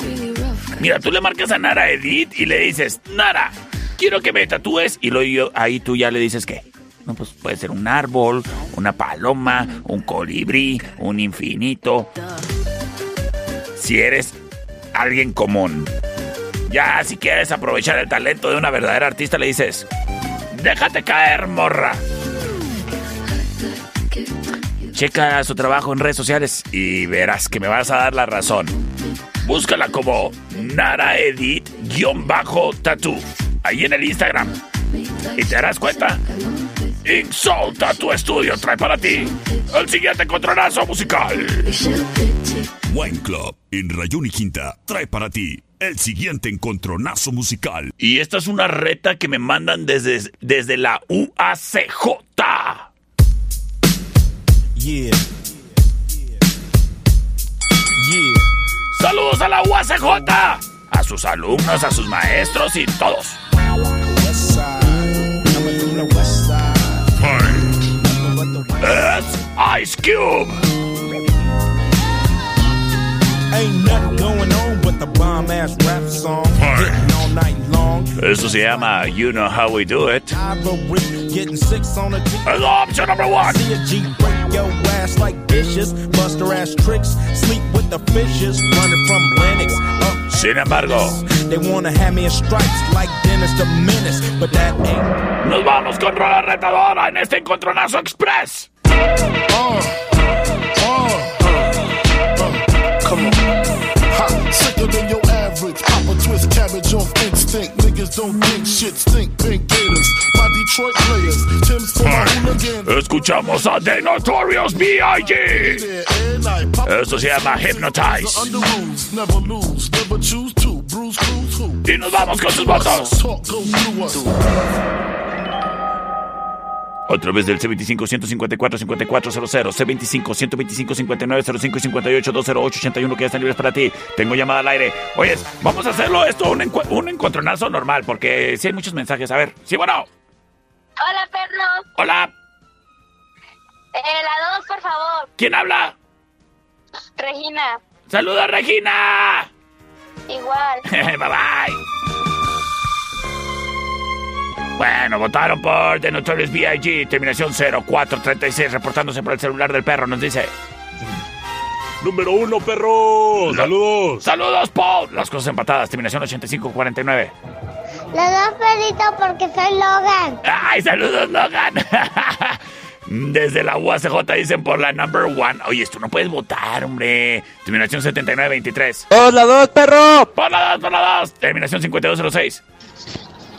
Mira, tú le marcas a Nara Edith y le dices, Nara, quiero que me tatúes. Y luego ahí tú ya le dices que. No, pues puede ser un árbol, una paloma, un colibrí, un infinito. Si eres alguien común. Ya, si quieres aprovechar el talento de una verdadera artista, le dices, déjate caer, morra. Checa su trabajo en redes sociales y verás que me vas a dar la razón. Búscala como Nara Edit-Tattoo ahí en el Instagram. Y te darás cuenta. Insulta tu estudio trae para ti el siguiente encontronazo musical. Wine Club en Rayón y Quinta trae para ti el siguiente encontronazo musical. Y esta es una reta que me mandan desde, desde la UACJ. Yeah. Yeah. Saludos a la UACJ, a sus alumnos, a sus maestros y todos. Es Ice Cube. Ain't nothing going Eso se llama You Know How We Do It. Ivory getting six on a G. Es la opción number one. See a G break your ass like dishes. Buster ass tricks. Sleep with the fishes. Running from Lennox. Up Sin embargo, They wanna have me in stripes like Dennis the Menace, but that ain't. nos vamos con rola retadora en este encontronazo express. Come Ha, than your average. Papa twist cabbage off instinct. Niggas don't think shit stink. Pink gators. My Detroit players. Tim's for my hooligans. Escuchamos a The Notorious B.I.G. Esto se llama Hypnotize. Never lose, never choose to. Cruise, who? Y nos vamos con sus votos. Talk us. A través del C25-154-5400, C25-125-5905 y 58-208-81 que ya están libres para ti. Tengo llamada al aire. Oye, vamos a hacerlo esto un, encu- un encontronazo normal, porque si hay muchos mensajes. A ver, sí, bueno. Hola, perro. Hola, Eh, la dos, por favor. ¿quién habla? Regina. ¡Saluda, Regina! Igual. bye bye. Bueno, votaron por The Notorious B.I.G. Terminación 0436, reportándose por el celular del perro, nos dice. Número uno, perro. Saludos. Saludos, Paul. Las cosas empatadas, terminación 8549. La dos, perrito, porque soy Logan. ¡Ay, saludos, Logan! Desde la UACJ dicen por la number one. Oye, esto no puedes votar, hombre. Terminación 7923. ¡Dos, la dos, perro! Por la 2, por la 2. Terminación 5206.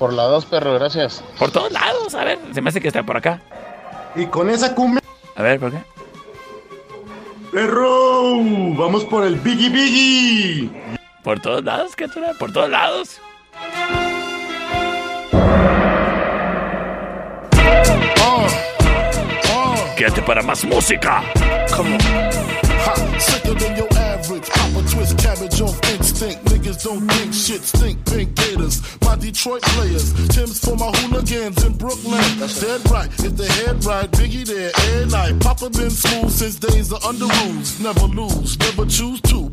Por la dos, perro, gracias. Por todos lados, a ver. Se me hace que está por acá. Y con esa cumbia, A ver, ¿por qué? perro, vamos por el Biggie Biggie. Por todos lados, criatura. Por todos lados. Quédate para más música. Come on. Ha, sicker than your average. Papa twist cabbage off instinct. Niggas don't think shit stink. Pink gators. My Detroit players. Tim's for my hooligans in Brooklyn. That's Dead right. If the head right, Biggie there. Air night. Papa been smooth since days of under rules. Never lose. Never choose to.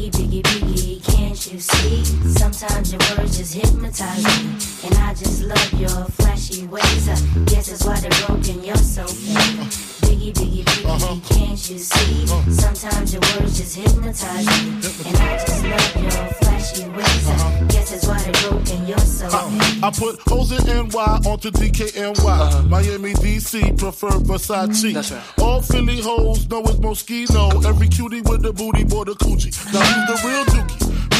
Biggie, biggie, biggie, can't you see? Sometimes your words just hypnotize me. And I just love your flashy ways. Guess that's why they're broken, you're so fake. Biggie, biggie, biggie, uh-huh. can't you see? Uh-huh. Sometimes your words just hypnotize me. And I just love your flashy ways. Uh-huh. I guess that's why they're broken, you're so uh, fake. I put hoes in NY onto DKNY. Miami, DC, prefer Versace. Mm-hmm. That's right. All Philly hoes know it's Moschino. Every cutie with the booty, boy, the coochie. Now who's the real dookie?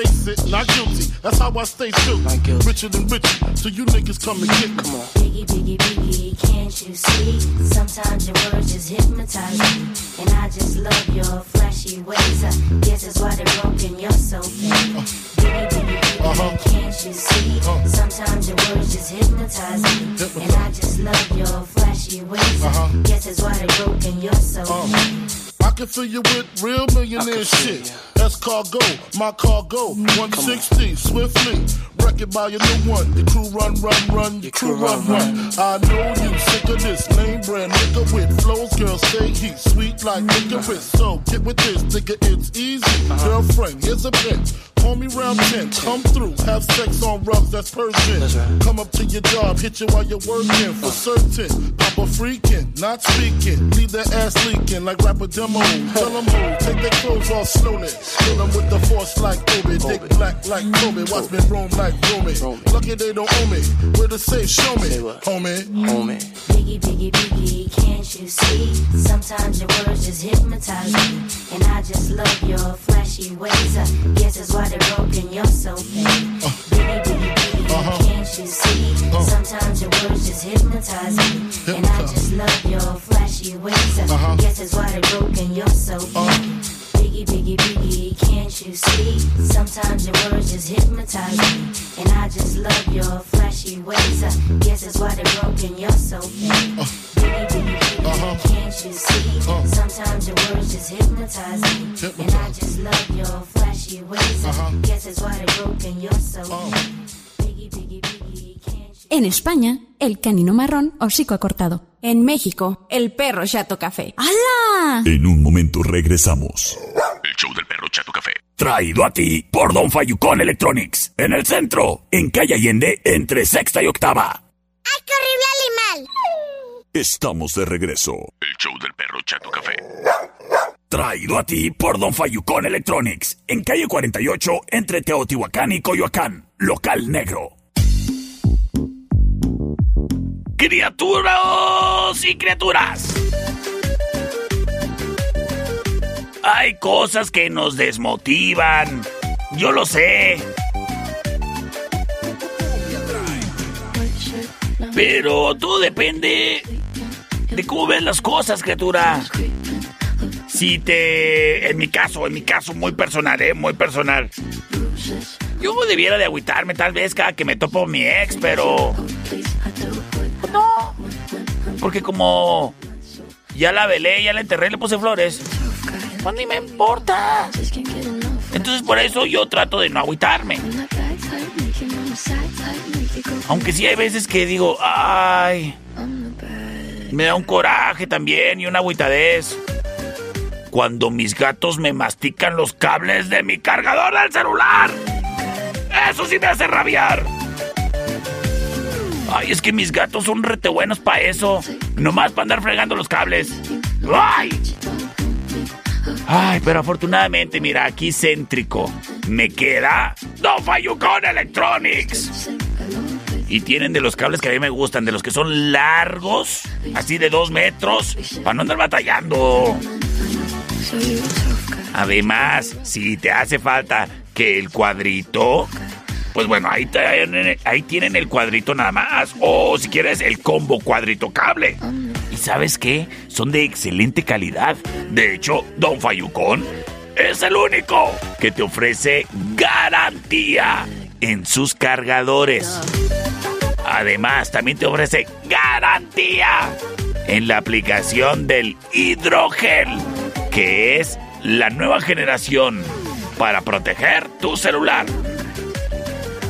Face it, not guilty. That's how I stay true. Richer than richer, so you niggas come and get me. Come on. Biggie, biggie, biggie, can't you see? Sometimes your words just hypnotize me. And I just love your flashy ways. I guess that's why they're broken, you're so fake. Biggie, biggie, biggie, uh-huh. can't you see? Uh-huh. Sometimes your words just hypnotize me. And I just love your flashy ways. I uh-huh. guess that's why they're broken, you're so fake. I can fill you with real millionaire shit. Escargot, my cargo, 160, swiftly. Wreck it by your new one. Your crew run, run, run, your crew run, run. I know you sick of this name brand nigga with flows, girl, say heat, sweet like licorice. So get with this, nigga, it's easy. Girlfriend, here's a bitch. Call me round 10, come through, have sex on rubs, that's Persian. Come up to your job, hit you while you're working, for certain. Papa freaking, not speaking, leave that ass leaking like rapper demo. Tell them who, take their clothes off slowly. Kill them with the force like Kobe, dick black like Kobe, watch me roam like Romy. Lucky they don't owe me, where to say, show me, homie. Homie. Biggie, biggie, biggie, can't you see? Sometimes your words just hypnotize me. And I just love your flashy ways. I guess that's why they're broken, you're so fake. El canino marrón hocico acortado. En México, el perro chato café. ¡Hala! En un momento regresamos. El show del perro Chato Café. Traído a ti por Don Fayucón Electronics. En el centro, en calle Allende, entre sexta y octava. ¡Ay, qué horrible animal! Estamos de regreso. El show del perro Chato Café. Traído a ti por Don Fayucón Electronics. En calle 48, entre Teotihuacán y Coyoacán. Local negro. Criaturas y criaturas. Hay cosas que nos desmotivan. Yo lo sé. Pero todo depende de cómo ves las cosas, criatura. Si te... En mi caso, en mi caso muy personal, ¿eh? Muy personal. Yo debiera de agüitarme tal vez cada que me topo mi ex, pero... Pues no. Porque como... Ya la velé, ya la enterré, le puse flores. Pues ni me importa. Entonces por eso yo trato de no agüitarme. Aunque sí hay veces que digo, ay, me da un coraje también y una agüitadez. Cuando mis gatos me mastican los cables de mi cargador del celular. Eso sí me hace rabiar. Ay, es que mis gatos son rete buenos para eso. Nomás para andar fregando los cables. ¡Ay! Ay, pero afortunadamente, mira, aquí céntrico. Me queda Don Fayucón Electronics. Y tienen de los cables que a mí me gustan, de los que son largos, así de dos metros, para no andar batallando. Además, si te hace falta que el cuadrito, pues bueno, ahí, tienen- ahí tienen el cuadrito nada más. O si quieres, el combo cuadrito cable. ¿Y sabes qué? Son de excelente calidad. De hecho, Don Fayucón es el único que te ofrece garantía en sus cargadores. Además, también te ofrece garantía en la aplicación del hidrogel, que es la nueva generación para proteger tu celular.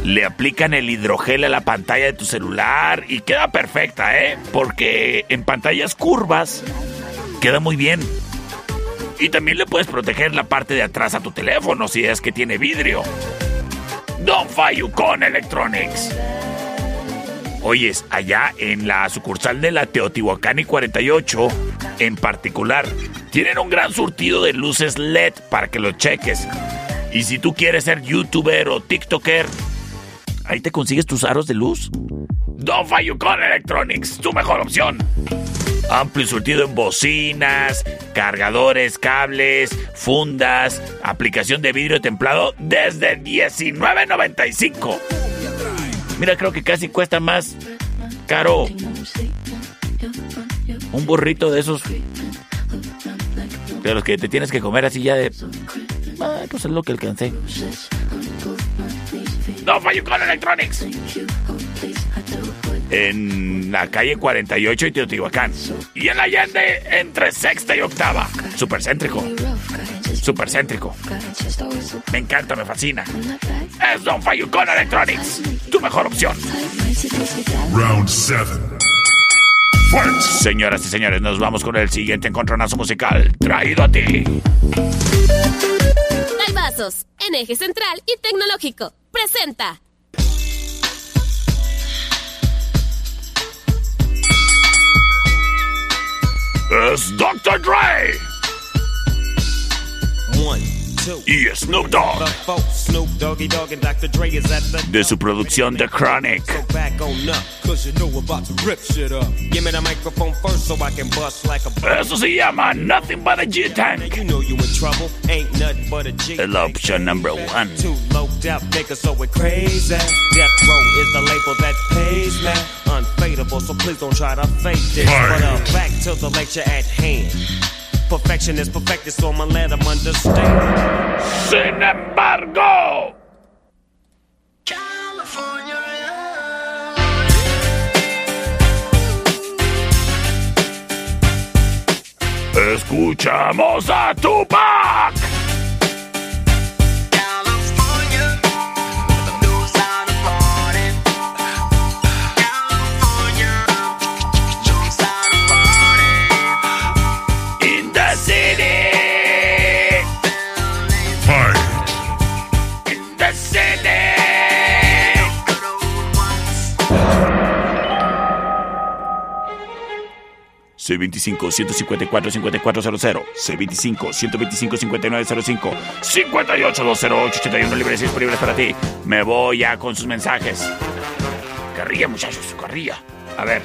Le aplican el hidrogel a la pantalla de tu celular y queda perfecta, ¿eh? Porque en pantallas curvas queda muy bien. Y también le puedes proteger la parte de atrás a tu teléfono si es que tiene vidrio. Don Fayucón Electronics. Oyes, allá en la sucursal de la Teotihuacán y 48, en particular, tienen un gran surtido de luces LED para que lo cheques. Y si tú quieres ser youtuber o tiktoker, ahí te consigues tus aros de luz. Don Fayucón Electronics, tu mejor opción. Amplio surtido en bocinas, cargadores, cables, fundas, aplicación de vidrio templado desde $19.95. Mira, creo que casi cuesta más caro un burrito de esos. De los que te tienes que comer así ya de. Ay, pues es lo que alcancé. No Fayucón Electronics. En la calle 48 y Teotihuacán. Y en la Allende entre sexta y octava. Supercéntrico. Súper céntrico. Me encanta, me fascina. Es Don Fayucon Electronics. Tu mejor opción. Round 7. Señoras y señores, nos vamos con el siguiente encontronazo musical traído a ti. Vasos, en eje central y tecnológico. Presenta. Es Dr. Dre. Y Snoop Dogg. De su producción The Chronic. Eso se llama Nothing But a G-Tank. Es la opción number one. Too low out niggas so it crazy. Death row is the label that pays me. Unfadable, so please don't try to fake this. But uh, back to the lecture at hand. Perfection is perfected, so I'ma let them understand. Sin embargo. Escuchamos a Tupac. C25 154 5400 C25 125 5905 58 208 81 libres y disponibles para ti. Me voy ya con sus mensajes. Carrilla, muchachos, carrilla. A ver.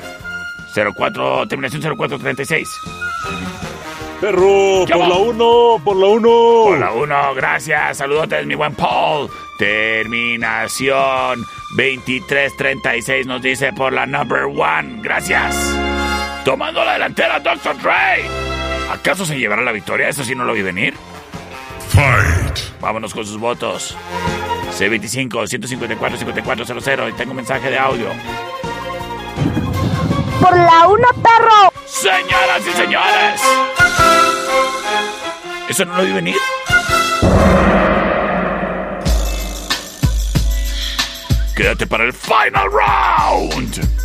04, terminación 0436. Perro, ¿Qué por la 1, por la 1. Por la 1, gracias. Saludotes, mi buen Paul. Terminación 2336 nos dice por la number one. Gracias. Tomando la delantera, Dr. Dre. ¿Acaso se llevará la victoria? Eso sí no lo vi venir. Fight. Vámonos con sus votos. C25 154 5400 y tengo un mensaje de audio. Por la uno, perro. Señoras y señores. ¿Eso no lo vi venir? Quédate para el final round.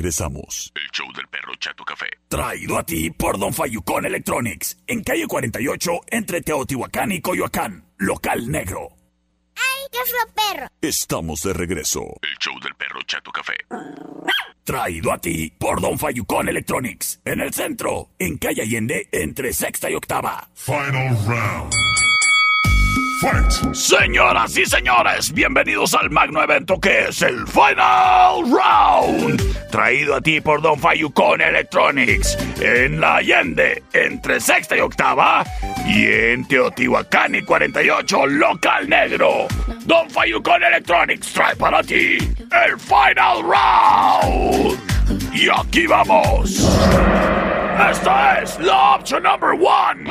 Regresamos. El show del perro Chato Café. Traído a ti por Don Fayucón Electronics. En calle 48, entre Teotihuacán y Coyoacán. Local negro. ¡Ay, qué fue perro! Estamos de regreso. El show del perro Chato Café. Traído a ti por Don Fayucón Electronics. En el centro, en calle Allende, entre sexta y octava. Final round. Señoras y señores, bienvenidos al magno evento que es el Final Round. Traído a ti por Don Fayucón Electronics. En la Allende, entre sexta y octava. Y en Teotihuacán y 48, local negro. Don Fayucón Electronics trae para ti el Final Round. Y aquí vamos. Esta es la opción number one.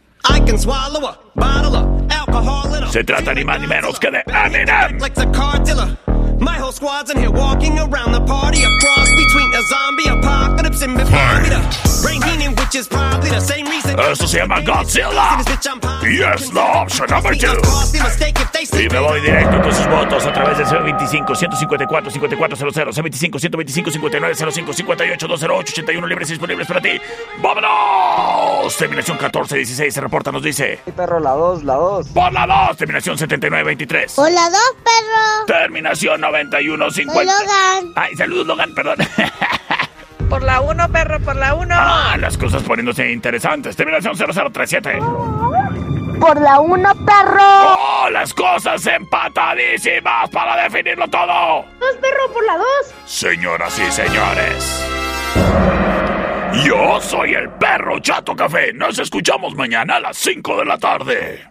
of alcohol in a Se trata ni más ni menos que de Eminem. like the car dealer. My whole squad's in here walking around the party, a cross between a zombie apocalypse and Bermuda. Esto se llama Godzilla. Y es la opción number two. Y me voy directo con sus votos a través del 025 154 5400 025 125 5905 58 208 81 libres y disponibles para ti. ¡Vámonos! Terminación 1416 se reporta, nos dice. perro, la 2, la 2. Por la 2, terminación 7923. Hola, dos, perro. Terminación 9150. Soy Logan. Ay, saludos, Logan, perdón. Por la 1, perro, por la 1. Ah, las cosas poniéndose interesantes. Terminación 0037. Por la uno, perro. ¡Oh! Las cosas empatadísimas para definirlo todo. Dos, perro, por la dos. Señoras y señores. Yo soy el perro Chato Café. Nos escuchamos mañana a las 5 de la tarde.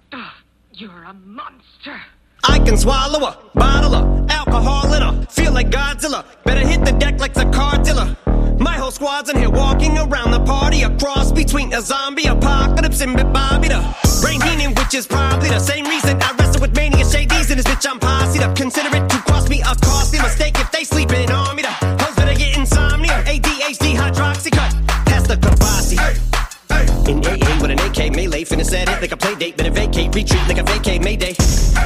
I can swallow a bottle of alcohol in a feel like Godzilla. Better hit the deck like the car dealer. My whole squad's in here walking around the party, a cross between a zombie apocalypse and Bobby the brain healing, which is probably the same reason I wrestle with mania shades and this bitch I'm posse up. Consider it to cost me a costly mistake if they sleeping on me. The hoes better get insomnia, ADHD, hydroxy cut, pass the Kavasi. In AA with an AK melee, finna set it like a play date, better vacate, retreat like a vacate Mayday.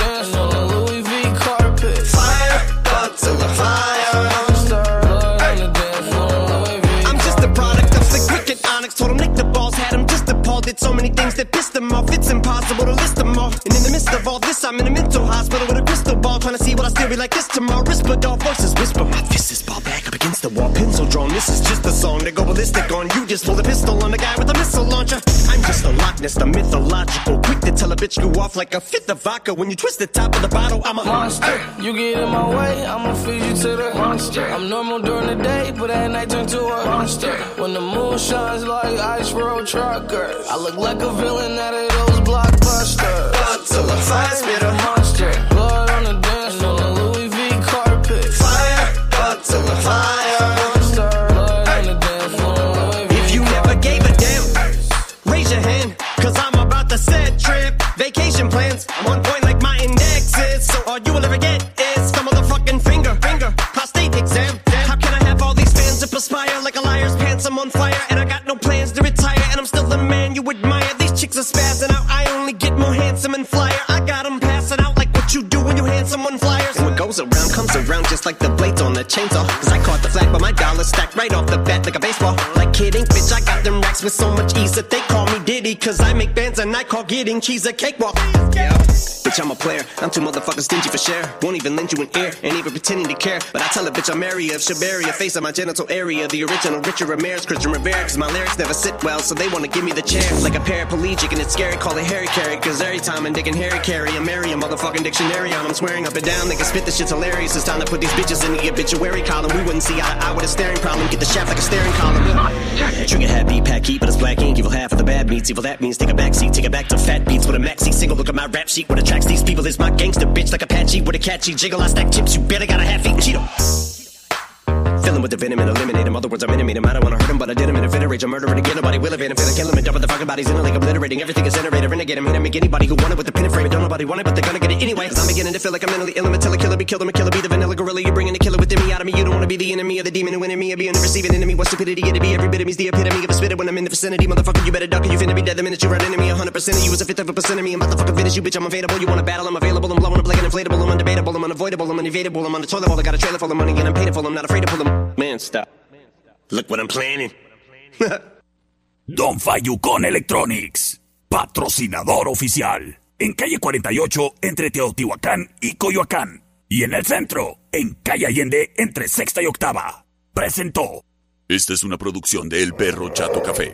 floor, the So many things that pissed them off. It's impossible to list them all. And in the midst of all this, I'm in a mental hospital with a crystal ball. Trying to see what I still be like this tomorrow. Whisper dog voices whisper. My fist is ball back against the wall. Pencil drawn. This is just a song to go ballistic on. You just pull the pistol on the guy with a missile launcher. I'm just a Loch Ness, the mythological. Quick to tell a bitch you off like a fifth of vodka. When you twist the top of the bottle, I'm a monster. You get in my way, I'ma feed you to the monster. I'm normal during the day, but at night turn to a monster. When the moon shines like ice road truckers, I look like a villain out of those blockbusters. Gun to the fire, spit a monster. Cause I make bands and I call getting cheese a cakewalk. Bitch, I'm a player. I'm too motherfucking stingy for share. Won't even lend you an ear, ain't even pretending to care. But I tell a bitch I'm area of Shabaria, face of my genital area. The original Richard Ramirez, Christian Rivera. Cause my lyrics never sit well, so they wanna give me the chair. Like a paraplegic, and it's scary, call it Harry Carry. Cause every time I'm digging Harry Carry, I'm marry a motherfucking dictionary on. I'm swearing up and down, they can spit this shit's hilarious. It's time to put these bitches in the obituary column. We wouldn't see eye to eye with a staring problem. Get the shaft like a staring column. Trigger happy, pack heat, but it's black ink. Evil half of the bad meats. Evil that means take a back seat, take it back to fat beats with a maxi single. Look at my rap sheet. with a attracts these people is my gangster bitch like Apache with a catchy jiggle. I stack chips, you better got a half eaten Cheeto. Filling with the venom and eliminate him. Other words, I'm intimate him. I don't wanna hurt him, but I did him in a fit of rage. I'm murdering again. Nobody will evade him. Finna kill him and dump with the fucking bodies in a lake, obliterating. Everything is generated. Renegade him. Hit him. Make anybody who want it with the pin and frame. Don't nobody want it, but they're gonna get it anyway. I'm beginning to feel like I'm mentally ill. I'm a killer be killed. I'm a killer. Be the vanilla gorilla. You're bringing the killer within me out of me. You don't wanna be the enemy of the demon who in me. Or be the receiving enemy. What stupidity it'd be. Every bit of me's the epitome of a spitter when I'm in the vicinity. Motherfucker, you better duck or you finna be dead the minute you run into me. 100% of you is a fifth of a percent of me. I'm about to fucking finish you, bitch. I'm available. You wanna battle? I'm available. I'm blowing up like an inflatable. I'm undebatable. I'm unavoidable. I'm unevadable. I'm on the toilet bowl. I got a trailer full of money and I'm paid for. I'm not afraid to pull them. Man, stop. Look what I'm planning. Don Fayucon Electronics, patrocinador oficial. En calle 48, entre Teotihuacán y Coyoacán. Y en el centro, en calle Allende, entre sexta y octava. Presentó. Esta es una producción de El Perro Chato Café.